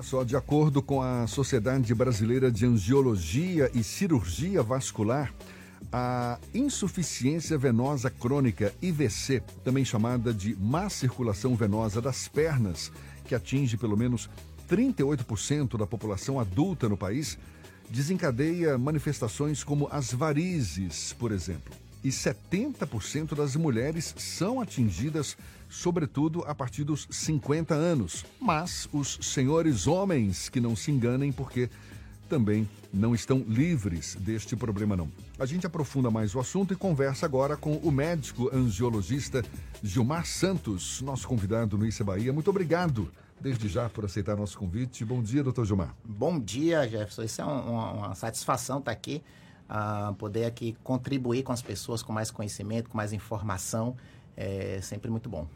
Olha só, de acordo com a Sociedade Brasileira de Angiologia e Cirurgia Vascular, a insuficiência venosa crônica, IVC, também chamada de má circulação venosa das pernas, que atinge pelo menos 38% da população adulta no país, desencadeia manifestações como as varizes, por exemplo. E 70% das mulheres são atingidas, sobretudo a partir dos 50 anos. Mas os senhores homens que não se enganem, porque também não estão livres deste problema não. A gente aprofunda mais o assunto e conversa agora com o médico angiologista Gilmar Santos, nosso convidado no Issa Bahia. Muito obrigado desde já por aceitar nosso convite. Bom dia, doutor Gilmar. Bom dia, Jefferson. Isso é uma, uma satisfação estar aqui, poder aqui contribuir com as pessoas com mais conhecimento, com mais informação. É sempre muito bom.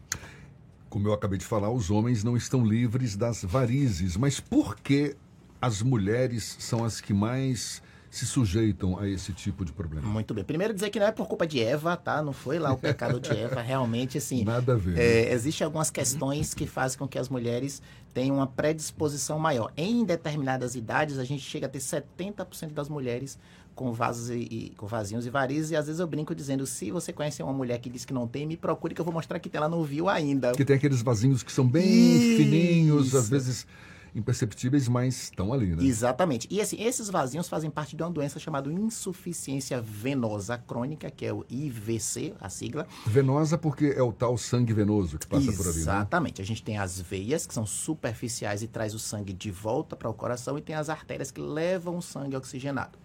Como eu acabei de falar, os homens não estão livres das varizes, mas por que as mulheres são as que mais se sujeitam a esse tipo de problema? Muito bem. Primeiro dizer que não é por culpa de Eva, tá? Não foi lá o pecado de Eva, realmente assim. Nada a ver. É, Existem algumas questões que fazem com que as mulheres tenham uma predisposição maior. Em determinadas idades, a gente chega a ter 70% das mulheres com vasos e, e, com vasinhos e varizes, e às vezes eu brinco dizendo, se você conhece uma mulher que diz que não tem, me procure que eu vou mostrar que ela não viu ainda. Que tem aqueles vasinhos que são bem Isso. fininhos, às vezes imperceptíveis, mas estão ali, né? Exatamente. E assim, esses vasinhos fazem parte de uma doença chamada insuficiência venosa crônica, que é o IVC, a sigla. Venosa porque é o tal sangue venoso que passa por ali, né? Exatamente. A gente tem as veias, que são superficiais e traz o sangue de volta para o coração, e tem as artérias que levam o sangue oxigenado.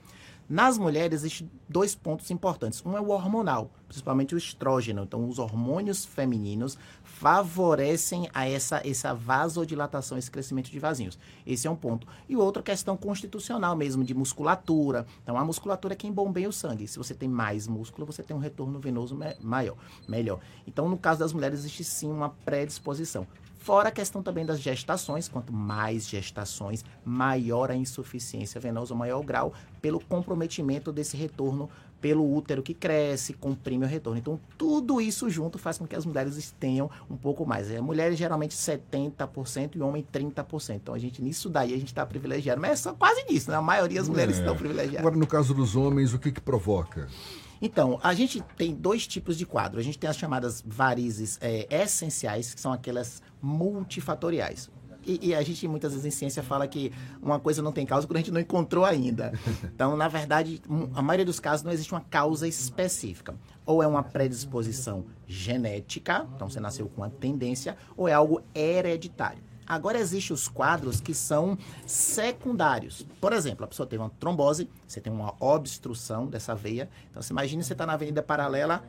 Nas mulheres existem dois pontos importantes. Um é o hormonal, principalmente o estrógeno. Então, os hormônios femininos favorecem a essa, essa vasodilatação, esse crescimento de vasinhos. Esse é um ponto. E outra questão constitucional mesmo, de musculatura. Então, a musculatura é quem bombeia o sangue. Se você tem mais músculo, você tem um retorno venoso maior, melhor. Então, no caso das mulheres, existe sim uma predisposição. Fora a questão também das gestações, quanto mais gestações, maior a insuficiência venosa, maior o grau, pelo comprometimento desse retorno pelo útero que cresce, comprime o retorno. Então, tudo isso junto faz com que as mulheres tenham um pouco mais. É, mulheres geralmente 70% e homem 30%. Então, a gente nisso daí a gente está privilegiado. Mas é só quase nisso, né? A maioria das mulheres é. estão privilegiadas. Agora, no caso dos homens, o que que provoca? Então, a gente tem dois tipos de quadro. A gente tem as chamadas varizes é, essenciais, que são aquelas multifatoriais. E, e, a gente muitas vezes em ciência fala que uma coisa não tem causa quando a gente não encontrou ainda. Então, na verdade, a maioria dos casos não existe uma causa específica. Ou é uma predisposição genética, então você nasceu com uma tendência, ou é algo hereditário. Agora existem os quadros que são secundários. Por exemplo, a pessoa teve uma trombose, você tem uma obstrução dessa veia. Então, você imagina você está na avenida paralela,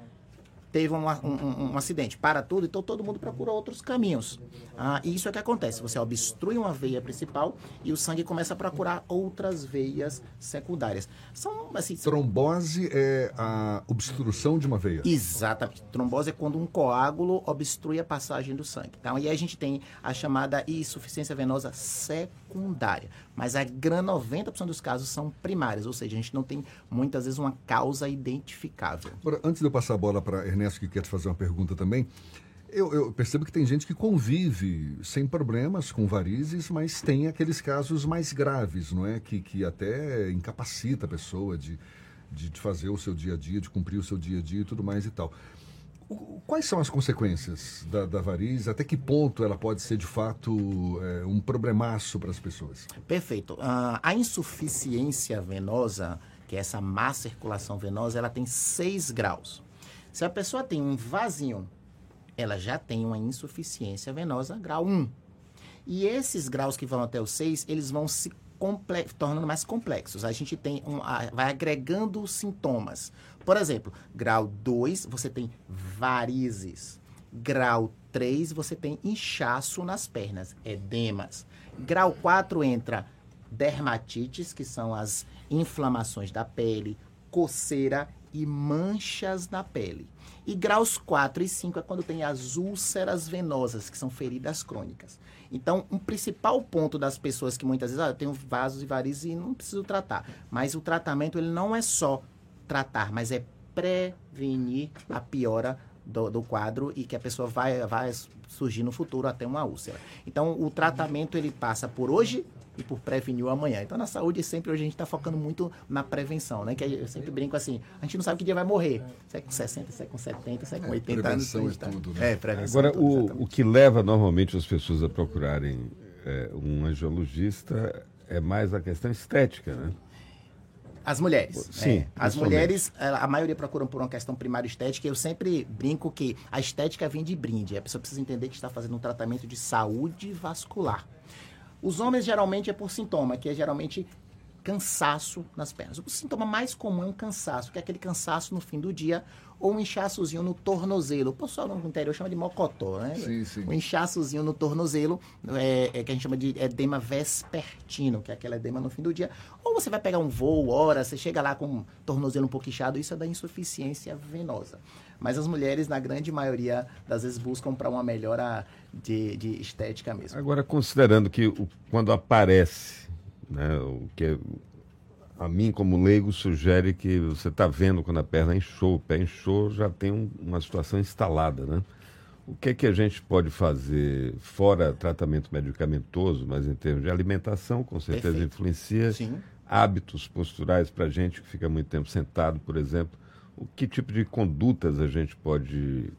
teve um, um, um, acidente, para tudo, então todo mundo procura outros caminhos. Ah, e isso é que acontece, você obstrui uma veia principal e o sangue começa a procurar outras veias secundárias. São, assim, Trombose é a obstrução de uma veia? Exatamente. Trombose é quando um coágulo obstrui a passagem do sangue. Então, aí a gente tem a chamada insuficiência venosa secundária. Mas a grande 90% dos casos são primários, ou seja, a gente não tem muitas vezes uma causa identificável. Agora, antes de eu passar a bola para Ernesto, que quer te fazer uma pergunta também, eu, eu, percebo que tem gente que convive sem problemas com varizes, mas tem aqueles casos mais graves, não é? Que, que até incapacita a pessoa de, de, de fazer o seu dia a dia, de cumprir o seu dia a dia e tudo mais e tal. Quais são as consequências da, da variz? Até que ponto ela pode ser, de fato, é, um problemaço para as pessoas? Perfeito. Uh, a insuficiência venosa, que é essa má circulação venosa, ela tem seis graus. Se a pessoa tem um vasinho, ela já tem uma insuficiência venosa grau 1. E esses graus que vão até o 6, eles vão se tornando mais complexos. A gente tem um, vai agregando sintomas. Por exemplo, grau 2, você tem varizes. Grau 3, você tem inchaço nas pernas, edemas. Grau 4 entra dermatites, que são as inflamações da pele, coceira e manchas na pele. E graus 4 e 5 é quando tem as úlceras venosas, que são feridas crônicas. Então, um principal ponto das pessoas que muitas vezes, ah, eu tenho vasos e varizes e não preciso tratar. Mas o tratamento ele não é só tratar, mas é prevenir a piora do, do, quadro e que a pessoa vai, vai surgir no futuro até uma úlcera. Então, o tratamento ele passa por hoje e por prevenir o amanhã. Então, na saúde, sempre hoje a gente está focando muito na prevenção, né? Que eu sempre brinco assim, a gente não sabe que dia vai morrer. Se é com 60, se é com 70, se é com é, 80 prevenção anos. Prevenção é tudo, né? É, prevenção Agora, é tudo, o, o que leva normalmente as pessoas a procurarem é, um angiologista é mais a questão estética, né? As mulheres. Sim. É. As mulheres, a maioria procuram por uma questão primária estética. Eu sempre brinco que a estética vem de brinde. A pessoa precisa entender que está fazendo um tratamento de saúde vascular. Os homens geralmente é por sintoma, que é geralmente cansaço nas pernas. O sintoma mais comum é um cansaço, que é aquele cansaço no fim do dia, ou um inchaçozinho no tornozelo. O pessoal no interior chama de mocotó, né? Sim, sim. Um inchaçozinho no tornozelo, é, é, que a gente chama de edema vespertino, que é aquele edema no fim do dia. Ou você vai pegar um voo, hora, você chega lá com o tornozelo um pouco inchado, isso é da insuficiência venosa. Mas as mulheres, na grande maioria das vezes, buscam para uma melhora de, de, estética mesmo. Agora, considerando que o, quando aparece, né, o que a mim, como leigo, sugere que você está vendo quando a perna inchou, o pé inchou, já tem um, uma situação instalada, né? O que é que a gente pode fazer fora tratamento medicamentoso, mas em termos de alimentação, com certeza Perfeito. influencia. Sim. Hábitos posturais para a gente que fica muito tempo sentado, por exemplo. O que tipo de condutas a gente pode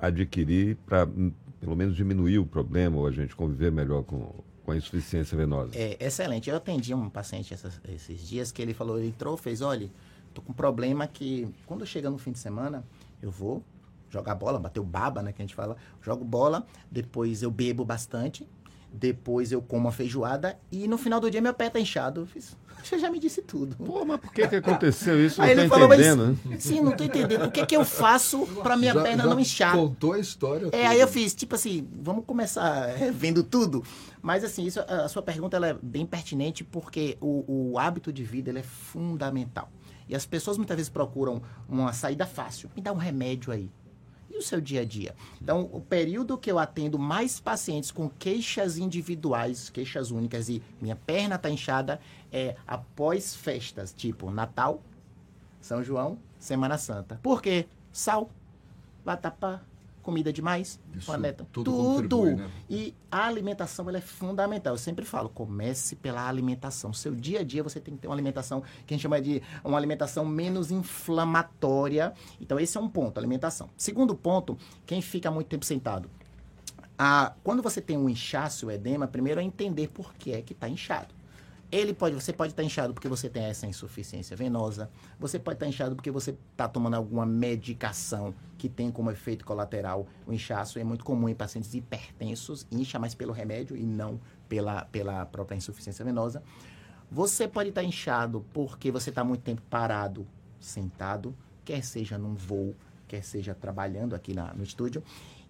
adquirir para, hum, pelo menos, diminuir o problema ou a gente conviver melhor com, com a insuficiência venosa? É, excelente. Eu atendi um paciente essas, esses dias que ele falou, ele entrou, fez, olha, tô com um problema que quando chega no fim de semana, eu vou jogar bola, bater o baba, né, que a gente fala, jogo bola, depois eu bebo bastante, depois eu como uma feijoada e no final do dia meu pé tá inchado. Eu fiz, você já me disse tudo. Pô, mas por que, que aconteceu isso? Aí não ele falou, entendendo. Mas, sim, não tô entendendo. O que que eu faço para minha já, perna já não inchar? Contou a história. É, aí eu fiz, tipo assim, vamos começar é, vendo tudo. Mas assim, isso, a sua pergunta ela é bem pertinente porque o, o hábito de vida ele é fundamental. E as pessoas muitas vezes procuram uma saída fácil. Me dá um remédio aí o seu dia a dia. Então, o período que eu atendo mais pacientes com queixas individuais, queixas únicas e minha perna está inchada, é após festas, tipo Natal, São João, Semana Santa. Por quê? Sal, vatapá, comida demais, Isso, planeta, tudo. tudo. Né? E a alimentação ela é fundamental. Eu sempre falo, comece pela alimentação. Seu dia a dia você tem que ter uma alimentação que a gente chama de uma alimentação menos inflamatória. Então esse é um ponto, alimentação. Segundo ponto, quem fica muito tempo sentado. Ah, quando você tem um inchaço, o edema, primeiro é entender por que é que está inchado. Ele pode, você pode estar inchado porque você tem essa insuficiência venosa, você pode estar inchado porque você está tomando alguma medicação que tem como efeito colateral o inchaço. É muito comum em pacientes hipertensos, incha mais pelo remédio e não pela, pela própria insuficiência venosa. Você pode estar inchado porque você está muito tempo parado, sentado, quer seja num voo, quer seja trabalhando aqui na, no estúdio.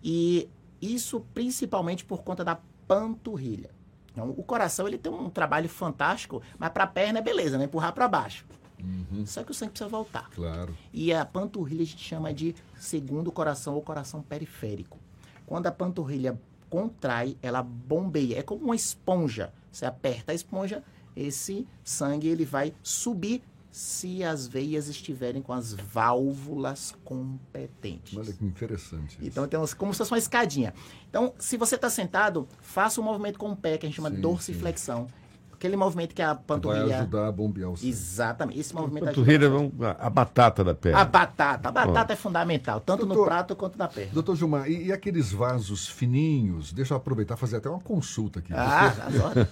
E isso principalmente por conta da panturrilha. Então, o coração ele tem um trabalho fantástico, mas para a perna é beleza, né? Empurrar para baixo. Uhum. Só que o sangue precisa voltar. Claro. E a panturrilha a gente chama de segundo coração ou coração periférico. Quando a panturrilha contrai, ela bombeia. É como uma esponja. Você aperta a esponja, esse sangue ele vai subir se as veias estiverem com as válvulas competentes. Olha que interessante. Isso. Então, tem como se fosse uma escadinha. Então, se você está sentado, faça um movimento com o pé, que a gente chama sim, de dorsiflexão. Sim. Aquele movimento que a panturrilha... Vai ajudar a bombear o sangue. Exatamente. Esse movimento a panturrilha ajuda... é a batata da perna. A batata. A batata é fundamental, tanto doutor, no prato quanto na perna. Doutor Gilmar, e, e, aqueles vasos fininhos? Deixa eu aproveitar e fazer até uma consulta aqui. Ah,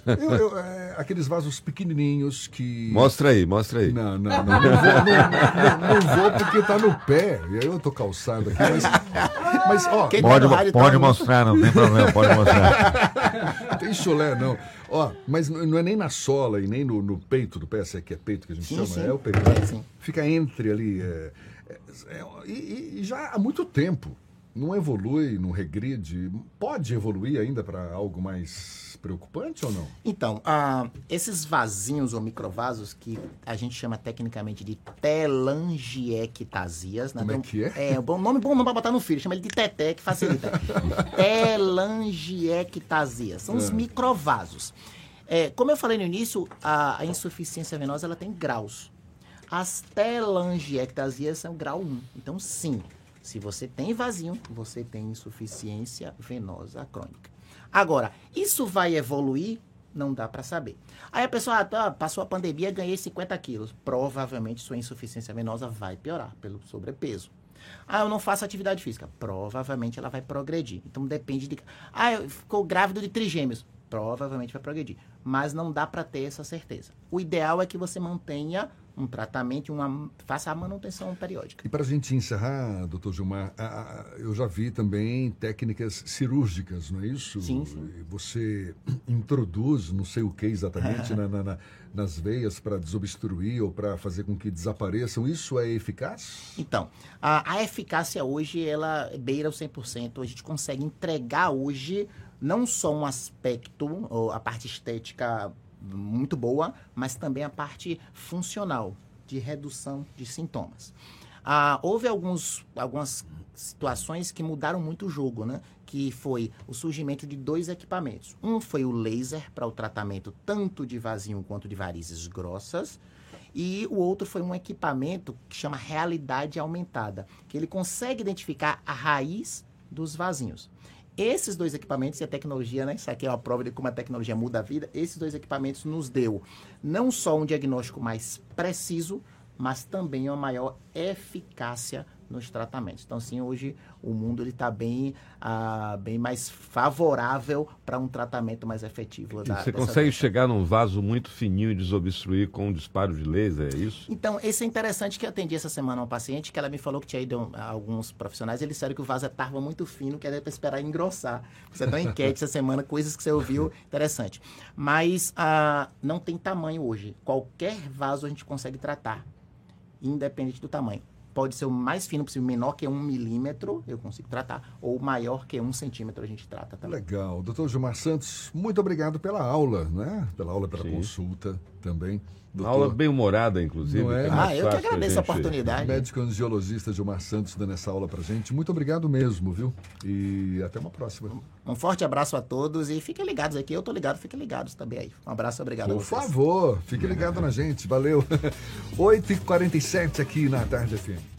porque... eu, eu, é, Aqueles vasos pequenininhos que... Mostra aí, mostra aí. Não, não, não. Não, vou, não, não, não vou porque tá no pé. E aí eu tô calçado aqui, mas... Mas, ó... Quem pode, tá pode tá... mostrar, não tem problema, pode mostrar. tem chulé, não. Ó, mas não é nem na sola e nem no, no peito do pé, se é que é peito que a gente sim, chama, sim. é o peito. É, sim. Fica entre ali. É, é, é, e, e, já há muito tempo. Não evolui, não regride. Pode evoluir ainda para algo mais preocupante ou não? Então, uh, esses vasinhos ou microvasos que a gente chama tecnicamente de telangiectasias. Né? Como é que é? É, bom nome bom nome para botar no filho, chama ele de teté, que facilita. telangiectasias. São é. os microvasos. É, como eu falei no início, a, a, insuficiência venosa ela tem graus. As telangiectasias são grau 1. Então, sim, Se você tem vasinho, você tem insuficiência venosa crônica. Agora, isso vai evoluir? Não dá para saber. Aí a pessoa, ah, tá, passou a pandemia, ganhei 50 quilos. Provavelmente sua insuficiência venosa vai piorar pelo sobrepeso. Ah, eu não faço atividade física. Provavelmente ela vai progredir. Então depende de. Ah, eu ficou grávido de trigêmeos. Provavelmente vai progredir. Mas não dá para ter essa certeza. O ideal é que você mantenha um tratamento, uma, faça a manutenção periódica. E para a gente encerrar, doutor Gilmar, a, a, eu já vi também técnicas cirúrgicas, não é isso? Sim, sim. Você introduz, não sei o que exatamente, na, na, na, nas veias para desobstruir ou para fazer com que desapareçam. Isso é eficaz? Então, a, a eficácia hoje, ela beira o 100%. A gente consegue entregar hoje não só um aspecto, a parte estética muito boa, mas também a parte funcional de redução de sintomas. Ah, houve alguns, algumas situações que mudaram muito o jogo, né? Que foi o surgimento de dois equipamentos. Um foi o laser para o tratamento tanto de vasinho quanto de varizes grossas. E o outro foi um equipamento que chama realidade aumentada, que ele consegue identificar a raiz dos vasinhos. Esses dois equipamentos e a tecnologia, né? Isso aqui é uma prova de como a tecnologia muda a vida. Esses dois equipamentos nos deu não só um diagnóstico mais preciso, mas também uma maior eficácia nos tratamentos. Então, assim, hoje o mundo ele está bem, ah, bem mais favorável para um tratamento mais efetivo. Da, você consegue doença. chegar num vaso muito fininho e desobstruir com um disparo de laser, é isso? Então, esse é interessante que eu atendi essa semana uma paciente que ela me falou que tinha ido alguns profissionais, eles disseram que o vaso estava muito fino, que era para esperar engrossar. Você deu uma enquete essa semana, coisas que você ouviu, interessante. Mas ah, não tem tamanho hoje. Qualquer vaso a gente consegue tratar, independente do tamanho pode ser o mais fino possível, menor que um milímetro, eu consigo tratar, ou maior que um centímetro, a gente trata também. Legal. Doutor Gilmar Santos, muito obrigado pela aula, né? Pela aula, pela Sim. consulta também. Doutor... Aula bem humorada, inclusive. Não é? é ah, eu que agradeço a, gente... a oportunidade. Médico angiologista Gilmar Santos dando essa aula pra gente. Muito obrigado mesmo, viu? E até uma próxima. Um forte abraço a todos e fiquem ligados aqui. Eu tô ligado, fiquem ligados também aí. Um abraço, obrigado Por favor, fique ligado na gente. Valeu. 8h47 aqui na Tarde FM.